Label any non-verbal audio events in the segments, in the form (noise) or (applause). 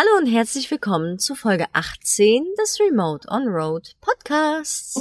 Hallo und herzlich willkommen zu Folge 18 des Remote on Road Podcasts.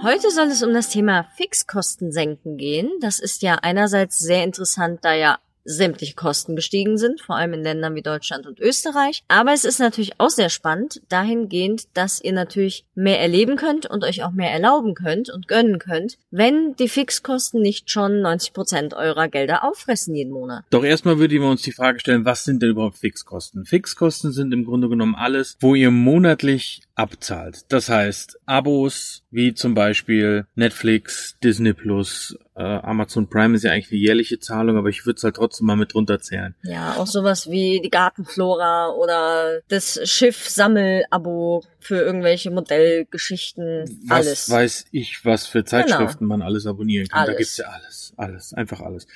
Heute soll es um das Thema Fixkosten senken gehen. Das ist ja einerseits sehr interessant, da ja sämtliche Kosten gestiegen sind, vor allem in Ländern wie Deutschland und Österreich. Aber es ist natürlich auch sehr spannend, dahingehend, dass ihr natürlich mehr erleben könnt und euch auch mehr erlauben könnt und gönnen könnt, wenn die Fixkosten nicht schon 90 Prozent eurer Gelder auffressen jeden Monat. Doch erstmal würden wir uns die Frage stellen, was sind denn überhaupt Fixkosten? Fixkosten sind im Grunde genommen alles, wo ihr monatlich abzahlt. Das heißt, Abos wie zum Beispiel Netflix, Disney Plus, äh, Amazon Prime ist ja eigentlich eine jährliche Zahlung, aber ich würde es halt trotzdem mal mit runterzählen. Ja, auch sowas wie die Gartenflora oder das Schiff-Sammel-Abo für irgendwelche Modellgeschichten. Was alles. weiß ich, was für Zeitschriften Genau. man alles abonnieren kann. Da Alles. gibt's ja alles. Alles. Einfach alles.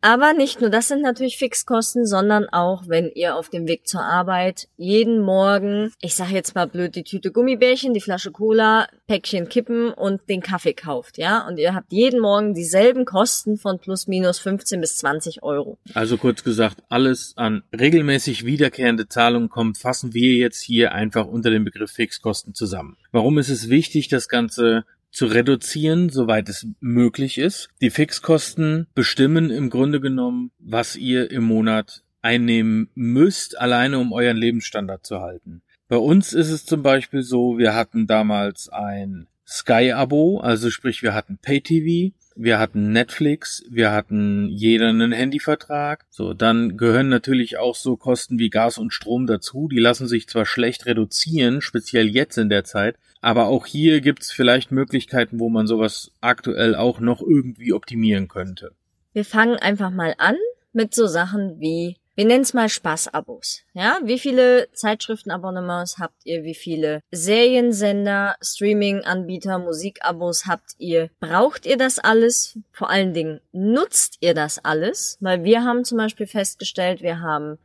Aber nicht nur das sind natürlich Fixkosten, sondern auch, wenn ihr auf dem Weg zur Arbeit jeden Morgen, ich sage jetzt mal blöd, die Tüte Gummibärchen, die Flasche Cola, Päckchen Kippen und den Kaffee kauft, ja, und ihr habt jeden Morgen dieselben Kosten von plus minus 15 bis 20 Euro. Also kurz gesagt, alles an regelmäßig wiederkehrende Zahlungen kommt, fassen wir jetzt hier einfach unter dem Begriff Fixkosten zusammen. Warum ist es wichtig, das Ganze zu reduzieren, soweit es möglich ist? Die Fixkosten bestimmen im Grunde genommen, was ihr im Monat einnehmen müsst, alleine um euren Lebensstandard zu halten. Bei uns ist es zum Beispiel so, wir hatten damals ein Sky-Abo, also sprich wir hatten Pay-TV, wir hatten Netflix, wir hatten jeder einen Handyvertrag. So, dann gehören natürlich auch so Kosten wie Gas und Strom dazu. Die lassen sich zwar schlecht reduzieren, speziell jetzt in der Zeit, aber auch hier gibt's vielleicht Möglichkeiten, wo man sowas aktuell auch noch irgendwie optimieren könnte. Wir fangen einfach mal an mit so Sachen wie, wir nennen es mal Spaßabos. Ja, wie viele Zeitschriftenabonnements habt ihr? Wie viele Seriensender, Streaming-Anbieter, Musikabos habt ihr? Braucht ihr das alles? Vor allen Dingen nutzt ihr das alles? Weil wir haben zum Beispiel festgestellt, wir haben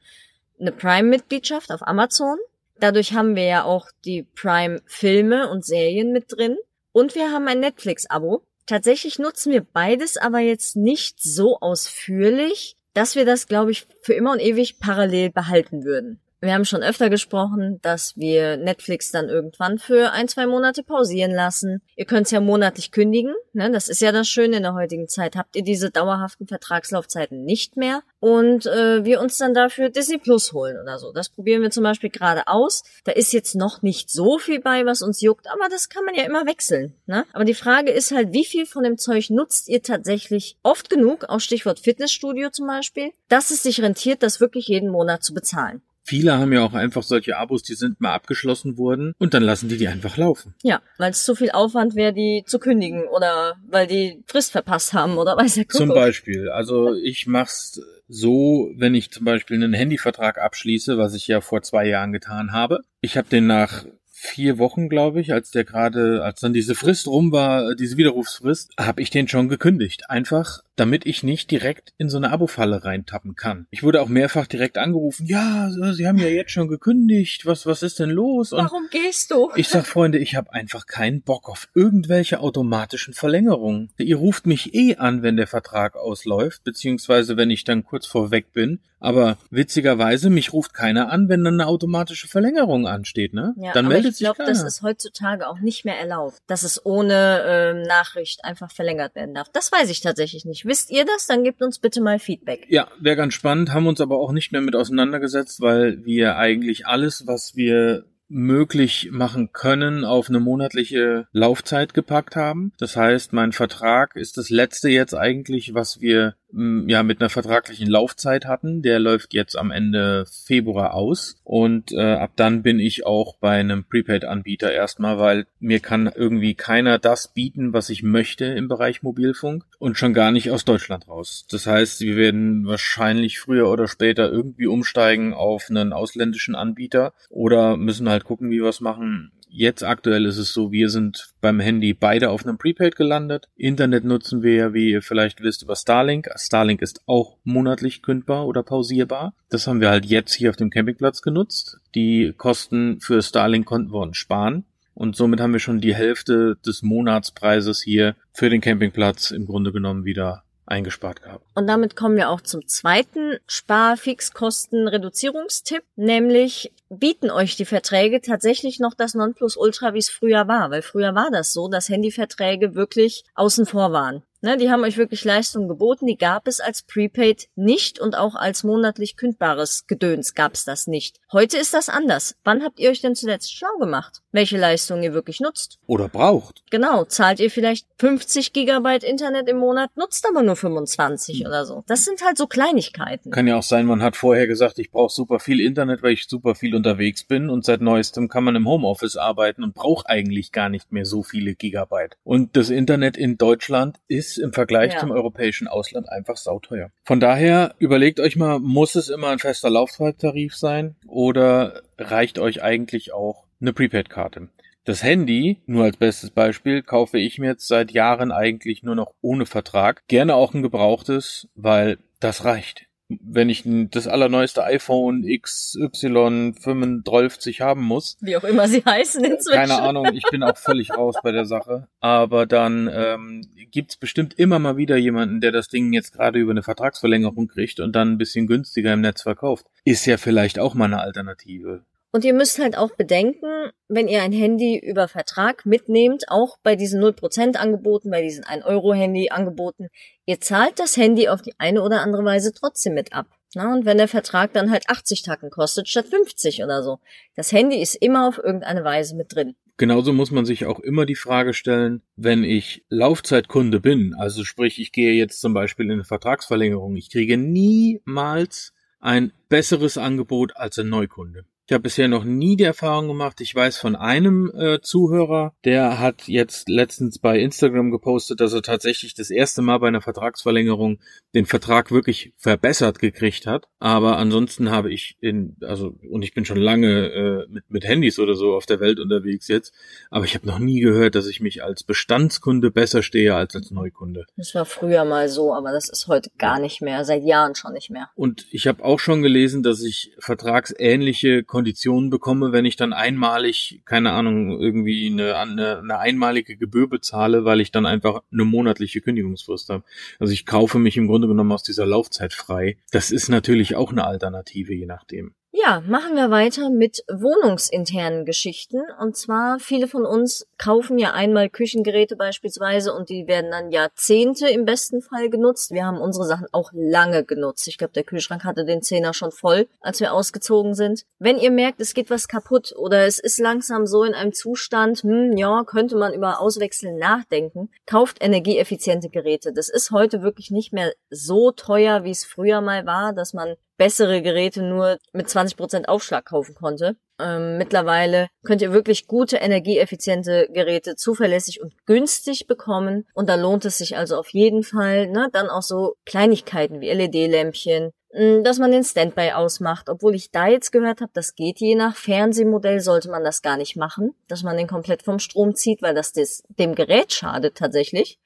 eine Prime-Mitgliedschaft auf Amazon. Dadurch haben wir ja auch die Prime-Filme und Serien mit drin. Und wir haben ein Netflix-Abo. Tatsächlich nutzen wir beides aber jetzt nicht so ausführlich, dass wir das, glaube ich, für immer und ewig parallel behalten würden. Wir haben schon öfter gesprochen, dass wir Netflix dann irgendwann für ein, zwei Monate pausieren lassen. Ihr könnt es ja monatlich kündigen. Ne? Das ist ja das Schöne in der heutigen Zeit. Habt ihr diese dauerhaften Vertragslaufzeiten nicht mehr und äh, wir uns dann dafür Disney Plus holen oder so. Das probieren wir zum Beispiel gerade aus. Da ist jetzt noch nicht so viel bei, was uns juckt, aber das kann man ja immer wechseln. Ne? Aber die Frage ist halt, wie viel von dem Zeug nutzt ihr tatsächlich oft genug, auch Stichwort Fitnessstudio zum Beispiel, dass es sich rentiert, das wirklich jeden Monat zu bezahlen. Viele haben ja auch einfach solche Abos, die sind mal abgeschlossen worden und dann lassen die die einfach laufen. Ja, weil es zu viel Aufwand wäre, die zu kündigen oder weil die Frist verpasst haben oder weiß der Kuckuck. Zum Beispiel. Also ich mach's so, wenn ich zum Beispiel einen Handyvertrag abschließe, was ich ja vor zwei Jahren getan habe. Ich habe den nach vier Wochen, glaube ich, als der gerade, als dann diese Frist rum war, diese Widerrufsfrist, habe ich den schon gekündigt. Einfach, damit ich nicht direkt in so eine Abo-Falle reintappen kann. Ich wurde auch mehrfach direkt angerufen, ja, Sie haben ja jetzt schon gekündigt, was, was ist denn los? Und Warum gehst du? ich sag, Freunde, ich habe einfach keinen Bock auf irgendwelche automatischen Verlängerungen. Ihr ruft mich eh an, wenn der Vertrag ausläuft, beziehungsweise wenn ich dann kurz vorweg bin. Aber witzigerweise, mich ruft keiner an, wenn dann eine automatische Verlängerung ansteht, ne? Ja, dann meldet ich glaube, sich keiner. das ist heutzutage auch nicht mehr erlaubt, dass es ohne ähm, Nachricht einfach verlängert werden darf. Das weiß ich tatsächlich nicht. Wisst ihr das? Dann gebt uns bitte mal Feedback. Ja, wäre ganz spannend, haben uns aber auch nicht mehr mit auseinandergesetzt, weil wir eigentlich alles, was wir möglich machen können, auf eine monatliche Laufzeit gepackt haben. Das heißt, mein Vertrag ist das letzte jetzt eigentlich, was wir ja mit einer vertraglichen Laufzeit hatten. Der läuft jetzt am Ende Februar aus und äh, ab dann bin ich auch bei einem Prepaid-Anbieter erstmal, weil mir kann irgendwie keiner das bieten, was ich möchte im Bereich Mobilfunk und schon gar nicht aus Deutschland raus. Das heißt, wir werden wahrscheinlich früher oder später irgendwie umsteigen auf einen ausländischen Anbieter oder müssen halt gucken, wie wir es machen. Jetzt aktuell ist es so, wir sind beim Handy beide auf einem Prepaid gelandet. Internet nutzen wir ja, wie ihr vielleicht wisst, über Starlink. Starlink ist auch monatlich kündbar oder pausierbar. Das haben wir halt jetzt hier auf dem Campingplatz genutzt. Die Kosten für Starlink konnten wir uns sparen. Und somit haben wir schon die Hälfte des Monatspreises hier für den Campingplatz im Grunde genommen wieder eingespart gehabt. Und damit kommen wir auch zum zweiten Sparfixkosten-Reduzierungstipp, nämlich bieten euch die Verträge tatsächlich noch das Nonplusultra, wie es früher war, weil früher war das so, dass Handyverträge wirklich außen vor waren. Ne, die haben euch wirklich Leistungen geboten, die gab es als Prepaid nicht und auch als monatlich kündbares Gedöns gab es das nicht. Heute ist das anders. Wann habt ihr euch denn zuletzt schlau gemacht? Welche Leistungen ihr wirklich nutzt? Oder braucht. Genau, zahlt ihr vielleicht 50 Gigabyte Internet im Monat, nutzt aber nur 25 hm. oder so. Das sind halt so Kleinigkeiten. Kann ja auch sein, man hat vorher gesagt, ich brauche super viel Internet, weil ich super viel unterwegs bin und seit neuestem kann man im Homeoffice arbeiten und braucht eigentlich gar nicht mehr so viele Gigabyte. Und das Internet in Deutschland ist ist im Vergleich ja. zum europäischen Ausland einfach sauteuer. Von daher überlegt euch mal, muss es immer ein fester Laufzeittarif sein oder reicht euch eigentlich auch eine Prepaid-Karte? Das Handy, nur als bestes Beispiel, kaufe ich mir jetzt seit Jahren eigentlich nur noch ohne Vertrag. Gerne auch ein gebrauchtes, weil das reicht wenn ich das allerneueste iPhone XY35 haben muss. Wie auch immer sie heißen inzwischen. Keine Ahnung, ich bin auch völlig (laughs) raus bei der Sache. Aber dann ähm, gibt bestimmt immer mal wieder jemanden, der das Ding jetzt gerade über eine Vertragsverlängerung kriegt und dann ein bisschen günstiger im Netz verkauft. Ist ja vielleicht auch mal eine Alternative. Und ihr müsst halt auch bedenken, wenn ihr ein Handy über Vertrag mitnehmt, auch bei diesen 0% Angeboten, bei diesen 1-Euro-Handy Angeboten, ihr zahlt das Handy auf die eine oder andere Weise trotzdem mit ab. Na, und wenn der Vertrag dann halt 80 Tacken kostet statt 50 oder so. Das Handy ist immer auf irgendeine Weise mit drin. Genauso muss man sich auch immer die Frage stellen, wenn ich Laufzeitkunde bin, also sprich, ich gehe jetzt zum Beispiel in eine Vertragsverlängerung, ich kriege niemals ein besseres Angebot als ein Neukunde. Ich habe bisher noch nie die Erfahrung gemacht. Ich weiß von einem äh, Zuhörer, der hat jetzt letztens bei Instagram gepostet, dass er tatsächlich das erste Mal bei einer Vertragsverlängerung den Vertrag wirklich verbessert gekriegt hat. Aber ansonsten habe ich in, also, und ich bin schon lange äh, mit, mit Handys oder so auf der Welt unterwegs jetzt, aber ich habe noch nie gehört, dass ich mich als Bestandskunde besser stehe als als Neukunde. Das war früher mal so, aber das ist heute gar nicht mehr, seit Jahren schon nicht mehr. Und ich habe auch schon gelesen, dass ich vertragsähnliche Konditionen bekomme, wenn ich dann einmalig, keine Ahnung, irgendwie eine, eine, eine einmalige Gebühr bezahle, weil ich dann einfach eine monatliche Kündigungsfrist habe. Also ich kaufe mich im Grunde genommen aus dieser Laufzeit frei. Das ist natürlich auch eine Alternative, je nachdem. Ja, machen wir weiter mit wohnungsinternen Geschichten. Und zwar, viele von uns kaufen ja einmal Küchengeräte beispielsweise und die werden dann Jahrzehnte im besten Fall genutzt. Wir haben unsere Sachen auch lange genutzt. Ich glaube, der Kühlschrank hatte den Zehner schon voll, als wir ausgezogen sind. Wenn ihr merkt, es geht was kaputt oder es ist langsam so in einem Zustand, hm, ja, könnte man über Auswechseln nachdenken, kauft energieeffiziente Geräte. Das ist heute wirklich nicht mehr so teuer, wie es früher mal war, dass man bessere Geräte nur mit 20% Aufschlag kaufen konnte. Ähm, mittlerweile könnt ihr wirklich gute, energieeffiziente Geräte zuverlässig und günstig bekommen. Und da lohnt es sich also auf jeden Fall. Ne? Dann auch so Kleinigkeiten wie LED-Lämpchen, hm, dass man den Standby ausmacht, obwohl ich da jetzt gehört habe, das geht je nach Fernsehmodell, sollte man das gar nicht machen, dass man den komplett vom Strom zieht, weil das des, dem Gerät schadet tatsächlich.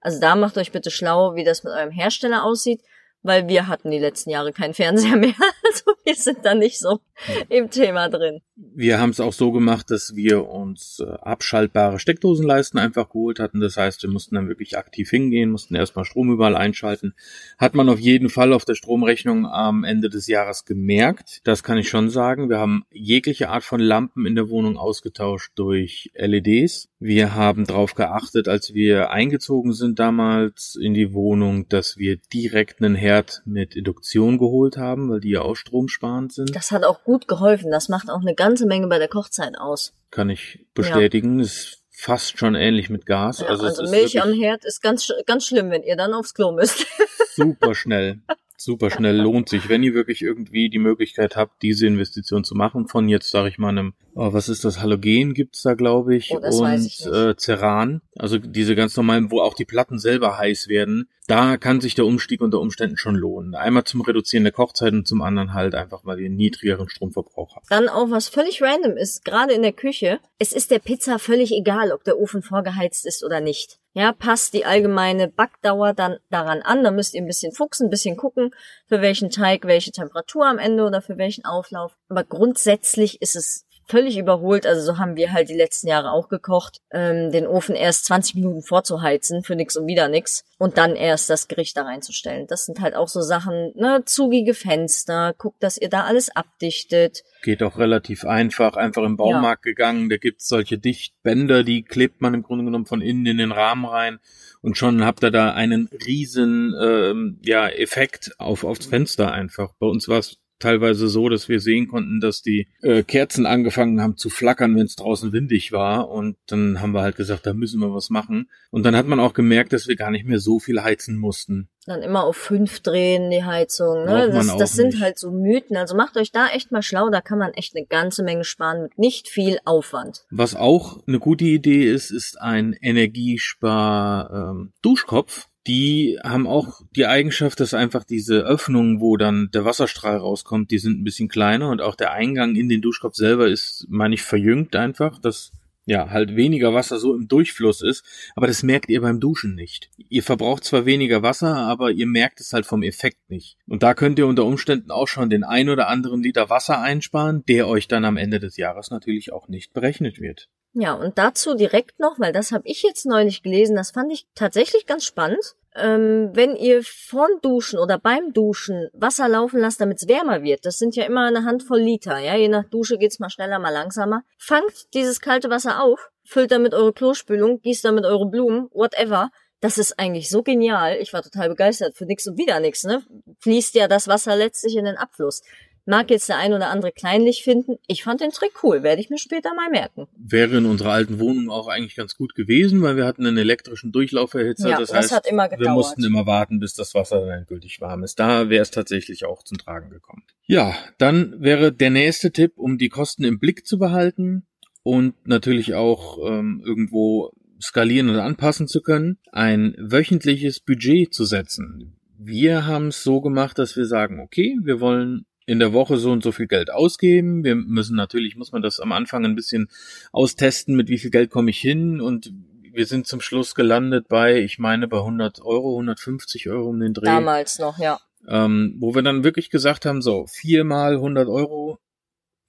Also da macht euch bitte schlau, wie das mit eurem Hersteller aussieht weil wir hatten die letzten Jahre keinen Fernseher (laughs) mehr. Also wir sind da nicht so im Thema drin. Wir haben es auch so gemacht, dass wir uns äh, abschaltbare Steckdosenleisten einfach geholt hatten. Das heißt, wir mussten dann wirklich aktiv hingehen, mussten erstmal Strom überall einschalten. Hat man auf jeden Fall auf der Stromrechnung am Ende des Jahres gemerkt. Das kann ich schon sagen. Wir haben jegliche Art von Lampen in der Wohnung ausgetauscht durch LEDs. Wir haben darauf geachtet, als wir eingezogen sind damals in die Wohnung, dass wir direkt einen Herd mit Induktion geholt haben, weil die ja auch stromsparend sind. Das hat auch gut geholfen. Das macht auch eine ganze Menge bei der Kochzeit aus. Kann ich bestätigen. Ja. Ist fast schon ähnlich mit Gas. Ja, also, also Milch am Herd ist ganz, ganz schlimm, wenn ihr dann aufs Klo müsst. super (laughs) schnell. Super schnell, lohnt sich, wenn ihr wirklich irgendwie die Möglichkeit habt, diese Investition zu machen, von jetzt sage ich mal einem, oh, was ist das, Halogen gibt's da, glaube ich, Oh, und ich äh, Ceran, also diese ganz normalen, wo auch die Platten selber heiß werden, da kann sich der Umstieg unter Umständen schon lohnen. Einmal zum Reduzieren der Kochzeit und zum anderen halt einfach, weil ihr einen niedrigeren Stromverbrauch habt. Dann auch was völlig random ist, gerade in der Küche. Es ist der Pizza völlig egal, ob der Ofen vorgeheizt ist oder nicht. Ja, passt die allgemeine Backdauer dann daran an. Da müsst ihr ein bisschen fuchsen, ein bisschen gucken, für welchen Teig welche Temperatur am Ende oder für welchen Auflauf. Aber grundsätzlich ist es völlig überholt. Also so haben wir halt die letzten Jahre auch gekocht, ähm, den Ofen erst 20 Minuten vorzuheizen für nix und wieder nix und dann erst das Gericht da reinzustellen. Das sind halt auch so Sachen, ne, zugige Fenster, guckt, dass ihr da alles abdichtet. Geht auch relativ einfach, einfach im Baumarkt gegangen, da gibt's solche Dichtbänder, die klebt man im Grunde genommen von innen in den Rahmen rein und schon habt ihr da einen riesen ähm, ja, Effekt auf, aufs Fenster einfach. Bei uns war es teilweise so, dass wir sehen konnten, dass die äh, Kerzen angefangen haben zu flackern, wenn es draußen windig war. Und dann haben wir halt gesagt, da müssen wir was machen. Und dann hat man auch gemerkt, dass wir gar nicht mehr so viel heizen mussten. Dann immer auf fünf drehen die Heizung. Ne? Das, das sind nicht. halt so Mythen. Also macht euch da echt mal schlau. Da kann man echt eine ganze Menge sparen mit nicht viel Aufwand. Was auch eine gute Idee ist, ist ein Energiespar-Duschkopf. Die haben auch die Eigenschaft, dass einfach diese Öffnungen, wo dann der Wasserstrahl rauskommt, die sind ein bisschen kleiner und auch der Eingang in den Duschkopf selber ist, meine ich, verjüngt einfach, dass ja halt weniger Wasser so im Durchfluss ist, aber das merkt ihr beim Duschen nicht. Ihr verbraucht zwar weniger Wasser, aber ihr merkt es halt vom Effekt nicht. Und da könnt ihr unter Umständen auch schon den ein oder anderen Liter Wasser einsparen, der euch dann am Ende des Jahres natürlich auch nicht berechnet wird. Ja, und dazu direkt noch, weil das habe ich jetzt neulich gelesen, das fand ich tatsächlich ganz spannend. Ähm, wenn ihr vorm Duschen oder beim Duschen Wasser laufen lasst, damit es wärmer wird, das sind ja immer eine Handvoll Liter, ja, je nach Dusche geht's mal schneller, mal langsamer. Fangt dieses kalte Wasser auf, füllt damit eure Klospülung, gießt damit eure Blumen, whatever. Das ist eigentlich so genial. Ich war total begeistert. Für nix und wieder nix, ne? Fließt ja das Wasser letztlich in den Abfluss. Mag jetzt der ein oder andere kleinlich finden. Ich fand den Trick cool. Werde ich mir später mal merken. Wäre in unserer alten Wohnung auch eigentlich ganz gut gewesen, weil wir hatten einen elektrischen Durchlauferhitzer. Ja, das, das heißt, hat immer wir mussten immer warten, bis das Wasser dann endgültig warm ist. Da wäre es tatsächlich auch zum Tragen gekommen. Ja, dann wäre der nächste Tipp, um die Kosten im Blick zu behalten und natürlich auch ähm, irgendwo skalieren und anpassen zu können, ein wöchentliches Budget zu setzen. Wir haben es so gemacht, dass wir sagen, okay, wir wollen in der Woche so und so viel Geld ausgeben. Wir müssen natürlich, muss man das am Anfang ein bisschen austesten, mit wie viel Geld komme ich hin und wir sind zum Schluss gelandet bei, ich meine, bei 100 Euro, 150 Euro um den Dreh. Damals noch, ja. Ähm, wo wir dann wirklich gesagt haben, so, viermal 100 Euro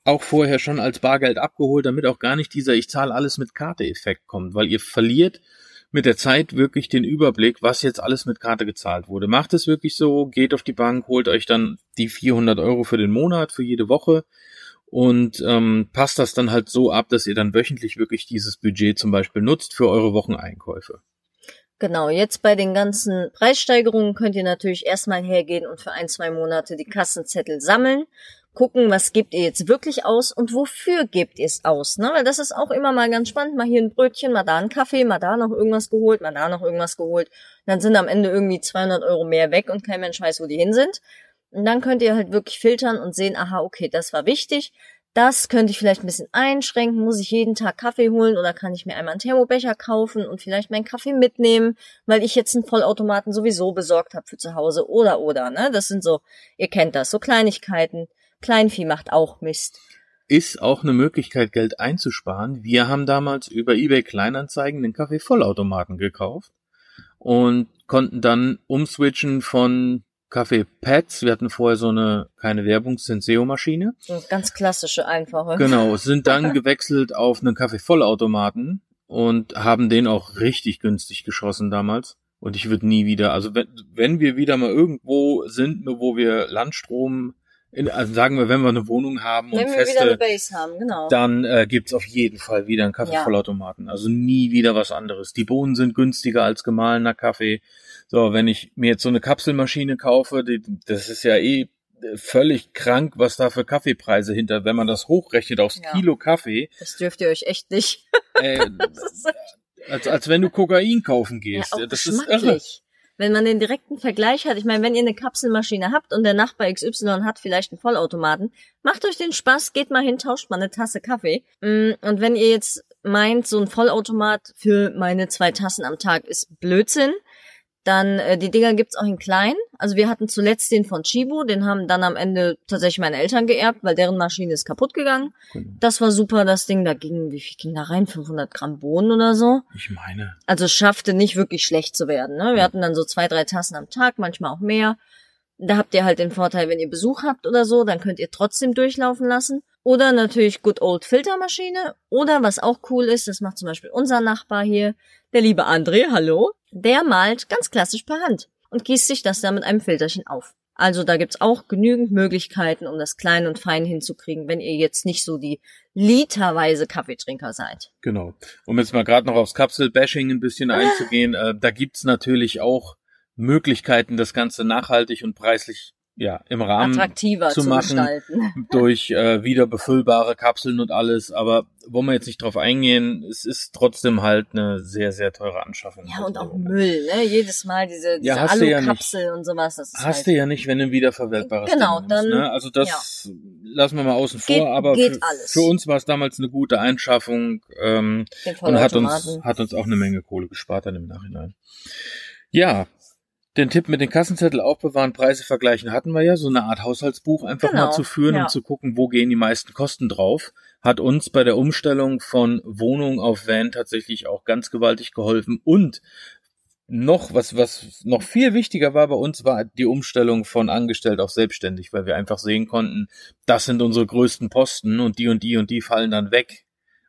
auch vorher schon als Bargeld abgeholt, damit auch gar nicht dieser Ich zahle alles mit Karte-Effekt kommt, weil ihr verliert mit der Zeit wirklich den Überblick, was jetzt alles mit Karte gezahlt wurde. Macht es wirklich so, geht auf die Bank, holt euch dann die 400 Euro für den Monat, für jede Woche und ähm, passt das dann halt so ab, dass ihr dann wöchentlich wirklich dieses Budget zum Beispiel nutzt für eure Wocheneinkäufe. Genau, jetzt bei den ganzen Preissteigerungen könnt ihr natürlich erstmal hergehen und für ein, zwei Monate die Kassenzettel sammeln, gucken, was gebt ihr jetzt wirklich aus und wofür gebt ihr es aus, ne? Weil das ist auch immer mal ganz spannend, mal hier ein Brötchen, mal da ein Kaffee, mal da noch irgendwas geholt, mal da noch irgendwas geholt. Dann sind am Ende irgendwie 200 Euro mehr weg und kein Mensch weiß, wo die hin sind. Und dann könnt ihr halt wirklich filtern und sehen, aha, okay, das war wichtig. Das könnte ich vielleicht ein bisschen einschränken. Muss ich jeden Tag Kaffee holen oder kann ich mir einmal einen Thermobecher kaufen und vielleicht meinen Kaffee mitnehmen, weil ich jetzt einen Vollautomaten sowieso besorgt habe für zu Hause oder oder, ne? Das sind so, ihr kennt das, so Kleinigkeiten. Kleinvieh macht auch Mist. Ist auch eine Möglichkeit, Geld einzusparen. Wir haben damals über eBay Kleinanzeigen den Kaffee-Vollautomaten gekauft und konnten dann umswitchen von Kaffee-Pads. Wir hatten vorher so eine, keine Werbung, Senseo-Maschine. Ganz klassische, einfache. Genau, sind dann (laughs) gewechselt auf einen Kaffee-Vollautomaten und haben den auch richtig günstig geschossen damals. Und ich würde nie wieder, also wenn, wenn wir wieder mal irgendwo sind, wo wir Landstrom, in, also sagen wir, wenn wir eine Wohnung haben und Wenn eine feste, Base haben, genau. dann äh, gibt's auf jeden Fall wieder einen Kaffeevollautomaten. Also nie wieder was anderes. Die Bohnen sind günstiger als gemahlener Kaffee. So, wenn ich mir jetzt so eine Kapselmaschine kaufe, die, das ist ja eh völlig krank, was da für Kaffeepreise hinter, wenn man das hochrechnet aufs Ja. Kilo Kaffee, Das dürft ihr euch echt nicht. äh, (laughs) als, als wenn du Kokain kaufen ja gehst. auch das ist irre. Wenn man den direkten Vergleich hat, ich meine, wenn ihr eine Kapselmaschine habt und der Nachbar XY hat vielleicht einen Vollautomaten, macht euch den Spaß, geht mal hin, tauscht mal eine Tasse Kaffee. Mm, und wenn ihr jetzt meint, so ein Vollautomat für meine zwei Tassen am Tag ist Blödsinn, dann äh, die Dinger gibt's auch in klein. Also wir hatten zuletzt den von Chibo, den haben dann am Ende tatsächlich meine Eltern geerbt, weil deren Maschine ist kaputt gegangen. Genau. Das war super, das Ding. Da ging, wie viel ging da rein? 500 Gramm Bohnen oder so. Ich meine. Also es schaffte nicht wirklich schlecht zu werden. Ne? Wir ja. hatten dann so zwei, drei Tassen am Tag, manchmal auch mehr. Da habt ihr halt den Vorteil, wenn ihr Besuch habt oder so, dann könnt ihr trotzdem durchlaufen lassen. Oder natürlich Good Old Filtermaschine. Oder was auch cool ist, das macht zum Beispiel unser Nachbar hier, der liebe André, hallo. Der malt ganz klassisch per Hand und gießt sich das dann mit einem Filterchen auf. Also da gibt's auch genügend Möglichkeiten, um das klein und fein hinzukriegen, wenn ihr jetzt nicht so die literweise Kaffeetrinker seid. Genau. Um jetzt mal gerade noch aufs Kapselbashing ein bisschen (laughs) einzugehen, äh, da gibt's natürlich auch Möglichkeiten, das Ganze nachhaltig und preislich ja, im Rahmen attraktiver zu, zu machen gestalten. (laughs) durch äh, wieder befüllbare Kapseln und alles. Aber wollen wir jetzt nicht drauf eingehen, es ist trotzdem halt eine sehr, sehr teure Anschaffung. Ja, und auch Müll, ne? Jedes Mal diese, diese ja, Alu-Kapsel ja und sowas. Das hast halt du ja nicht, wenn du ein wiederverwertbares Genau, Ding dann. Ne? Also das ja. lassen wir mal außen geht, vor, aber geht für, für uns war es damals eine gute Einschaffung ähm, und hat uns, hat uns auch eine Menge Kohle gespart dann im Nachhinein. Ja, den Tipp mit den Kassenzettel aufbewahren, Preise vergleichen hatten wir ja, so eine Art Haushaltsbuch einfach genau, mal zu führen, ja. um zu gucken, wo gehen die meisten Kosten drauf, hat uns bei der Umstellung von Wohnung auf Van tatsächlich auch ganz gewaltig geholfen. Und noch, was, was noch viel wichtiger war bei uns, war die Umstellung von angestellt auf selbstständig, weil wir einfach sehen konnten, das sind unsere größten Posten und die und die und die fallen dann weg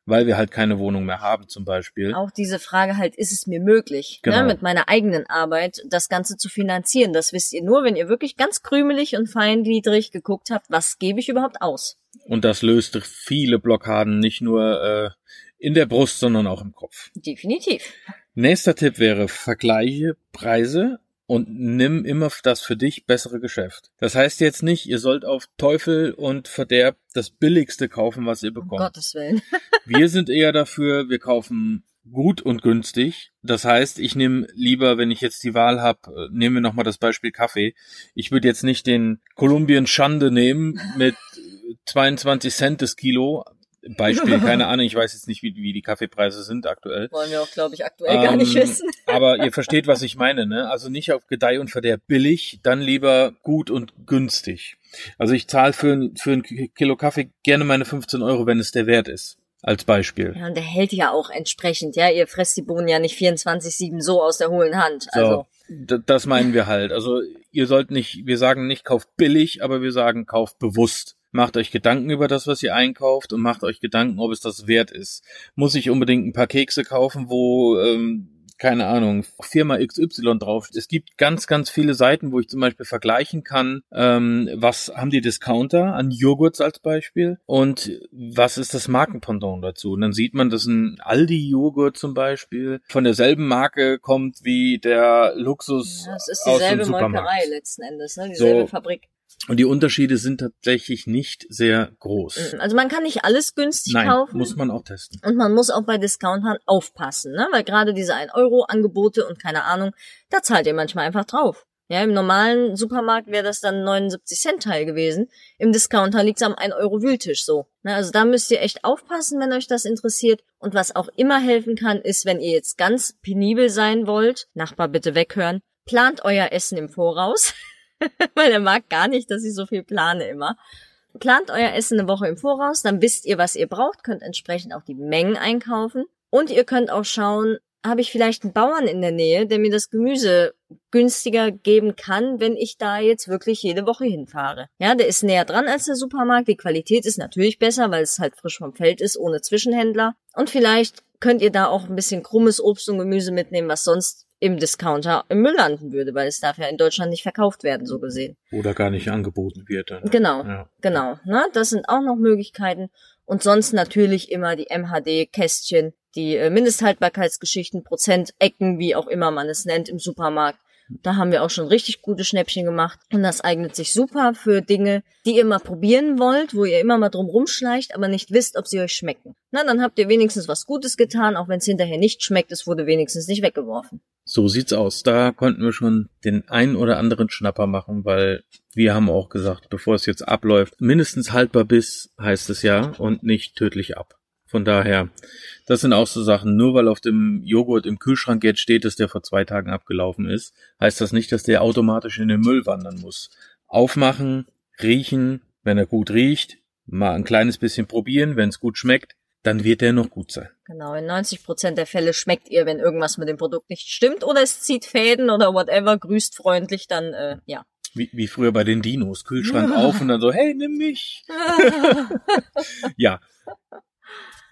weil wir halt keine Wohnung mehr haben zum Beispiel. Auch diese Frage halt, ist es mir möglich, ne, genau. ne, mit meiner eigenen Arbeit das Ganze zu finanzieren? Das wisst ihr nur, wenn ihr wirklich ganz krümelig und feingliedrig geguckt habt, was gebe ich überhaupt aus? Und das löste viele Blockaden, nicht nur äh, in der Brust, sondern auch im Kopf. Definitiv. Nächster Tipp wäre, vergleiche Preise und nimm immer das für dich bessere Geschäft. Das heißt jetzt nicht, ihr sollt auf Teufel und Verderb das billigste kaufen, was ihr bekommt. Um Gottes Willen. (laughs) wir sind eher dafür, wir kaufen gut und günstig. Das heißt, ich nehme lieber, wenn ich jetzt die Wahl habe, äh, nehmen wir nochmal das Beispiel Kaffee. Ich würde jetzt nicht den Kolumbien Schande nehmen mit 22 Cent das Kilo, Beispiel, keine Ahnung, ich weiß jetzt nicht, wie, wie die Kaffeepreise sind aktuell. Wollen wir auch, glaube ich, aktuell ähm, gar nicht ähm, wissen. (laughs) aber ihr versteht, was ich meine, ne? Also nicht auf Gedeih und Verderb billig, dann lieber gut und günstig. Also ich zahle für, für ein Kilo Kaffee gerne meine 15 Euro, wenn es der Wert ist. Als Beispiel. Ja, und der hält ja auch entsprechend, ja. Ihr fresst die Bohnen ja nicht 24-7 so aus der hohlen Hand. Also. So, das meinen wir halt. Also ihr sollt nicht, wir sagen nicht kauft billig, aber wir sagen kauft bewusst macht euch Gedanken über das, was ihr einkauft und macht euch Gedanken, ob es das wert ist. Muss ich unbedingt ein paar Kekse kaufen, wo ähm, keine Ahnung, Firma XY drauf. Es gibt ganz, ganz viele Seiten, wo ich zum Beispiel vergleichen kann, ähm, was haben die Discounter an Joghurts als Beispiel und was ist das Markenpendant dazu. Und dann sieht man, dass ein Aldi-Joghurt zum Beispiel von derselben Marke kommt wie der Luxus. Ja, das ist dieselbe Molkerei letzten Endes, ne? dieselbe so, Fabrik. Und die Unterschiede sind tatsächlich nicht sehr groß. Mhm. Also man kann nicht alles günstig Nein, kaufen. muss man auch testen. Und man muss auch bei Discountern aufpassen, ne? Weil gerade diese 1-Euro-Angebote und keine Ahnung, da zahlt ihr manchmal einfach drauf. Ja, im normalen Supermarkt wäre das dann 79 Cent Teil gewesen. Im Discounter liegt's am 1 Euro Wühltisch so. Ne, also da müsst ihr echt aufpassen, wenn euch das interessiert. Und was auch immer helfen kann, ist, wenn ihr jetzt ganz penibel sein wollt, Nachbar bitte weghören, plant euer Essen im Voraus. (laughs) (laughs) weil er mag gar nicht, dass ich so viel plane immer. Plant euer Essen eine Woche im Voraus, dann wisst ihr, was ihr braucht, könnt entsprechend auch die Mengen einkaufen. Und ihr könnt auch schauen, habe ich vielleicht einen Bauern in der Nähe, der mir das Gemüse günstiger geben kann, wenn ich da jetzt wirklich jede Woche hinfahre. Ja, der ist näher dran als der Supermarkt. Die Qualität ist natürlich besser, weil es halt frisch vom Feld ist, ohne Zwischenhändler. Und vielleicht könnt ihr da auch ein bisschen krummes Obst und Gemüse mitnehmen, was sonst im Discounter im Müll landen würde, weil es darf ja in Deutschland nicht verkauft werden, so gesehen. Oder gar nicht angeboten wird. Dann. Genau, ja. genau. Ne? Das sind auch noch Möglichkeiten. Und sonst natürlich immer die MHD-Kästchen, die äh, Mindesthaltbarkeitsgeschichten, Prozentecken, wie auch immer man es nennt, im Supermarkt. Da haben wir auch schon richtig gute Schnäppchen gemacht. Und das eignet sich super für Dinge, die ihr mal probieren wollt, wo ihr immer mal drum rumschleicht, aber nicht wisst, ob sie euch schmecken. Na, dann habt ihr wenigstens was Gutes getan, auch wenn es hinterher nicht schmeckt, es wurde wenigstens nicht weggeworfen. So sieht's aus. Da konnten wir schon den ein oder anderen Schnapper machen, weil wir haben auch gesagt, bevor es jetzt abläuft, mindestens haltbar bis heißt es ja und nicht tödlich ab. Von daher, das sind auch so Sachen. Nur weil auf dem Joghurt im Kühlschrank jetzt steht, dass der vor zwei Tagen abgelaufen ist, heißt das nicht, dass der automatisch in den Müll wandern muss. Aufmachen, riechen, wenn er gut riecht, mal ein kleines bisschen probieren, wenn es gut schmeckt, dann wird er noch gut sein. Genau, in 90 Prozent der Fälle schmeckt ihr, wenn irgendwas mit dem Produkt nicht stimmt oder es zieht Fäden oder whatever, grüßt freundlich, dann äh, ja. Wie, wie früher bei den Dinos, Kühlschrank (laughs) auf und dann so, hey, nimm mich. (laughs) ja,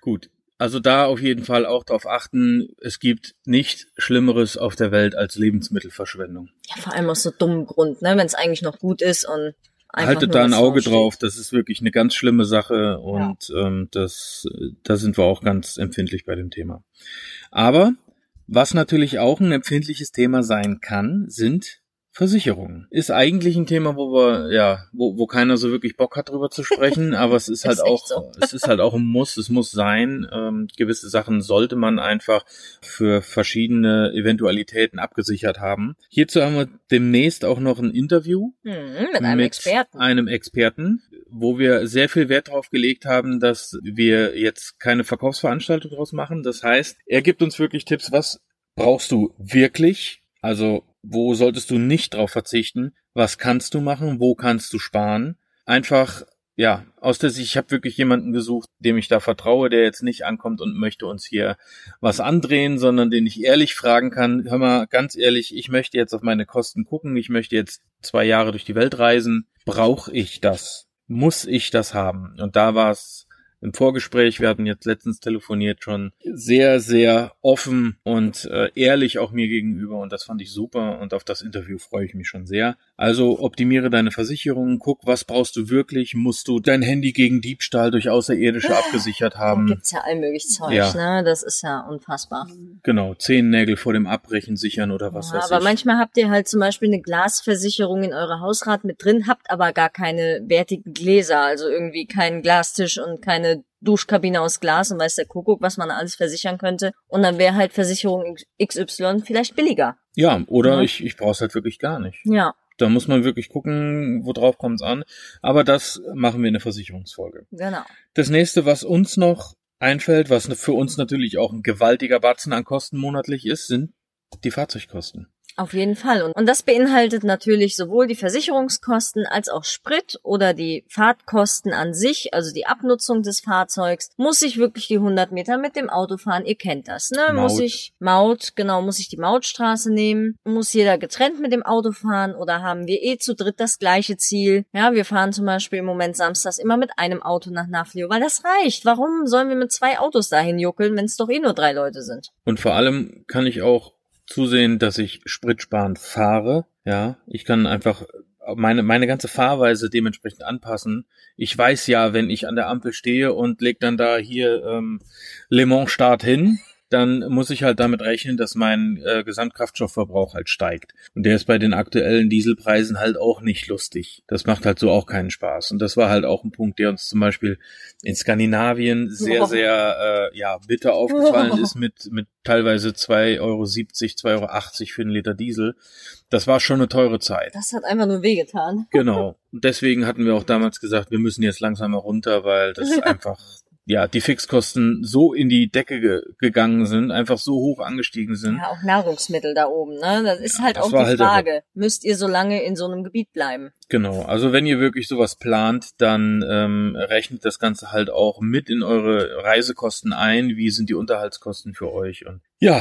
Gut. Also da auf jeden Fall auch darauf achten, es gibt nichts Schlimmeres auf der Welt als Lebensmittelverschwendung. Ja, vor allem aus so dummen Grund, ne? wenn es eigentlich noch gut ist und Haltet da ein Auge drauf, das ist wirklich eine ganz schlimme Sache und ja. ähm, das, da sind wir auch ganz empfindlich bei dem Thema. Aber was natürlich auch ein empfindliches Thema sein kann, sind Versicherungen. Ist eigentlich ein Thema, wo wir, ja, wo, wo keiner so wirklich Bock hat, drüber zu sprechen, (laughs) aber es ist halt ist auch, so. (laughs) es ist halt auch ein Muss, es muss sein. Ähm, gewisse Sachen sollte man einfach für verschiedene Eventualitäten abgesichert haben. Hierzu haben wir demnächst auch noch ein Interview hm, mit einem mit Experten. Einem Experten, wo wir sehr viel Wert darauf gelegt haben, dass wir jetzt keine Verkaufsveranstaltung daraus machen. Das heißt, er gibt uns wirklich Tipps, was brauchst du wirklich? Also wo solltest du nicht drauf verzichten? Was kannst du machen? Wo kannst du sparen? Einfach, ja, aus der Sicht, ich habe wirklich jemanden gesucht, dem ich da vertraue, der jetzt nicht ankommt und möchte uns hier was andrehen, sondern den ich ehrlich fragen kann, hör mal, ganz ehrlich, ich möchte jetzt auf meine Kosten gucken, ich möchte jetzt zwei Jahre durch die Welt reisen. Brauche ich das? Muss ich das haben? Und da war es im Vorgespräch, wir hatten jetzt letztens telefoniert, schon sehr, sehr offen und äh, ehrlich auch mir gegenüber und das fand ich super und auf das Interview freue ich mich schon sehr. Also optimiere deine Versicherungen, guck, was brauchst du wirklich, musst du dein Handy gegen Diebstahl durch Außerirdische abgesichert haben. Da gibt's ja allmöglich Zeug, ja. ne? Das ist ja unfassbar. Genau, Zehennägel vor dem Abbrechen sichern oder was ja, weiß aber ich. Aber manchmal habt ihr halt zum Beispiel eine Glasversicherung in eurer Hausrat mit drin, habt aber gar keine wertigen Gläser, also irgendwie keinen Glastisch und keine Duschkabine aus Glas und weiß der Kuckuck, was man alles versichern könnte. Und dann wäre halt Versicherung XY vielleicht billiger. Ja, oder ja. ich, ich brauche es halt wirklich gar nicht. Ja. Da muss man wirklich gucken, worauf kommt es an. Aber das machen wir in der Versicherungsfolge. Genau. Das nächste, was uns noch einfällt, was für uns natürlich auch ein gewaltiger Batzen an Kosten monatlich ist, sind die Fahrzeugkosten. Auf jeden Fall. Und das beinhaltet natürlich sowohl die Versicherungskosten als auch Sprit oder die Fahrtkosten an sich, also die Abnutzung des Fahrzeugs. Muss ich wirklich die 100 Meter mit dem Auto fahren? Ihr kennt das, ne? Maut. Muss ich Maut, genau, muss ich die Mautstraße nehmen? Muss jeder getrennt mit dem Auto fahren oder haben wir eh zu dritt das gleiche Ziel? Ja, wir fahren zum Beispiel im Moment samstags immer mit einem Auto nach Naflio, weil das reicht. Warum sollen wir mit zwei Autos dahin juckeln, wenn es doch eh nur drei Leute sind? Und vor allem kann ich auch zusehen, dass ich spritsparend fahre. Ja, ich kann einfach meine, meine ganze Fahrweise dementsprechend anpassen. Ich weiß ja, wenn ich an der Ampel stehe und leg dann da hier ähm, Le Mans Start hin, dann muss ich halt damit rechnen, dass mein äh, Gesamtkraftstoffverbrauch halt steigt. Und der ist bei den aktuellen Dieselpreisen halt auch nicht lustig. Das macht halt so auch keinen Spaß. Und das war halt auch ein Punkt, der uns zum Beispiel in Skandinavien sehr, sehr äh, ja, bitter aufgefallen ist mit, mit teilweise 2,70 Euro, 2,80 Euro für einen Liter Diesel. Das war schon eine teure Zeit. Das hat einfach nur wehgetan. Genau. Und deswegen hatten wir auch damals gesagt, wir müssen jetzt langsam mal runter, weil das (laughs) einfach ja, die Fixkosten so in die Decke ge gegangen sind, einfach so hoch angestiegen sind. Ja, auch Nahrungsmittel da oben, ne? Das ist ja, halt das auch die halt Frage. Müsst ihr so lange in so einem Gebiet bleiben? Genau, also wenn ihr wirklich sowas plant, dann ähm, rechnet das Ganze halt auch mit in eure Reisekosten ein. Wie sind die Unterhaltskosten für euch? Und ja,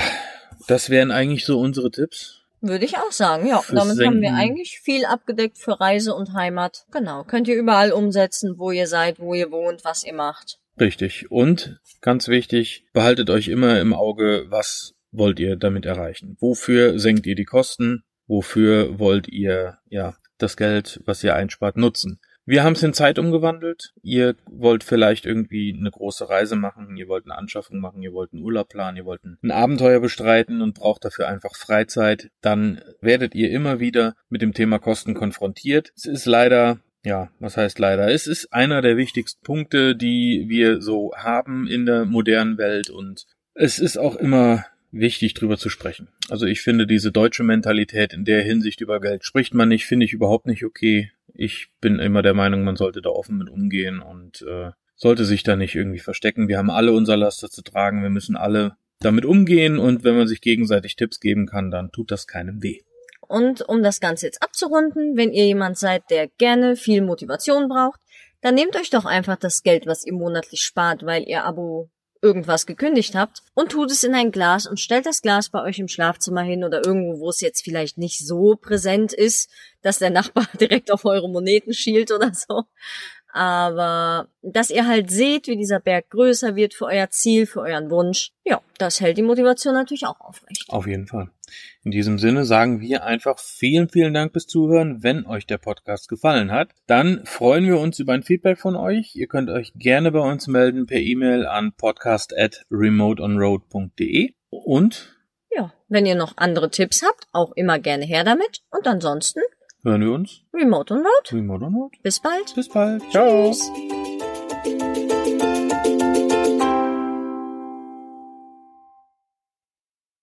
das wären eigentlich so unsere Tipps. Würde ich auch sagen, ja. Damit Senken. haben wir eigentlich viel abgedeckt für Reise und Heimat. Genau. Könnt ihr überall umsetzen, wo ihr seid, wo ihr wohnt, was ihr macht. Richtig. Und ganz wichtig, behaltet euch immer im Auge, was wollt ihr damit erreichen? Wofür senkt ihr die Kosten? Wofür wollt ihr, ja, das Geld, was ihr einspart, nutzen? Wir haben es in Zeit umgewandelt. Ihr wollt vielleicht irgendwie eine große Reise machen, ihr wollt eine Anschaffung machen, ihr wollt einen Urlaub planen, ihr wollt ein Abenteuer bestreiten und braucht dafür einfach Freizeit. Dann werdet ihr immer wieder mit dem Thema Kosten konfrontiert. Es ist leider ja, was heißt leider? Es ist einer der wichtigsten Punkte, die wir so haben in der modernen Welt und es ist auch immer wichtig drüber zu sprechen. Also ich finde diese deutsche Mentalität in der Hinsicht über Geld spricht man nicht, finde ich überhaupt nicht okay. Ich bin immer der Meinung, man sollte da offen mit umgehen und äh, sollte sich da nicht irgendwie verstecken. Wir haben alle unser Laster zu tragen, wir müssen alle damit umgehen und wenn man sich gegenseitig Tipps geben kann, dann tut das keinem weh. Und um das Ganze jetzt abzurunden, wenn ihr jemand seid, der gerne viel Motivation braucht, dann nehmt euch doch einfach das Geld, was ihr monatlich spart, weil ihr Abo irgendwas gekündigt habt und tut es in ein Glas und stellt das Glas bei euch im Schlafzimmer hin oder irgendwo, wo es jetzt vielleicht nicht so präsent ist, dass der Nachbar (laughs) direkt auf eure Moneten schielt oder so. Aber dass ihr halt seht, wie dieser Berg größer wird für euer Ziel, für euren Wunsch, ja, das hält die Motivation natürlich auch aufrecht. Auf jeden Fall. In diesem Sinne sagen wir einfach vielen, vielen Dank fürs Zuhören. Wenn euch der Podcast gefallen hat, dann freuen wir uns über ein Feedback von euch. Ihr könnt euch gerne bei uns melden per E-Mail an podcast at remoteonroad.de und ja, wenn ihr noch andere Tipps habt, auch immer gerne her damit. Und ansonsten hören wir uns Remote on Road. Remote on Road. Bis bald. Bis bald. Ciao. Tschüss.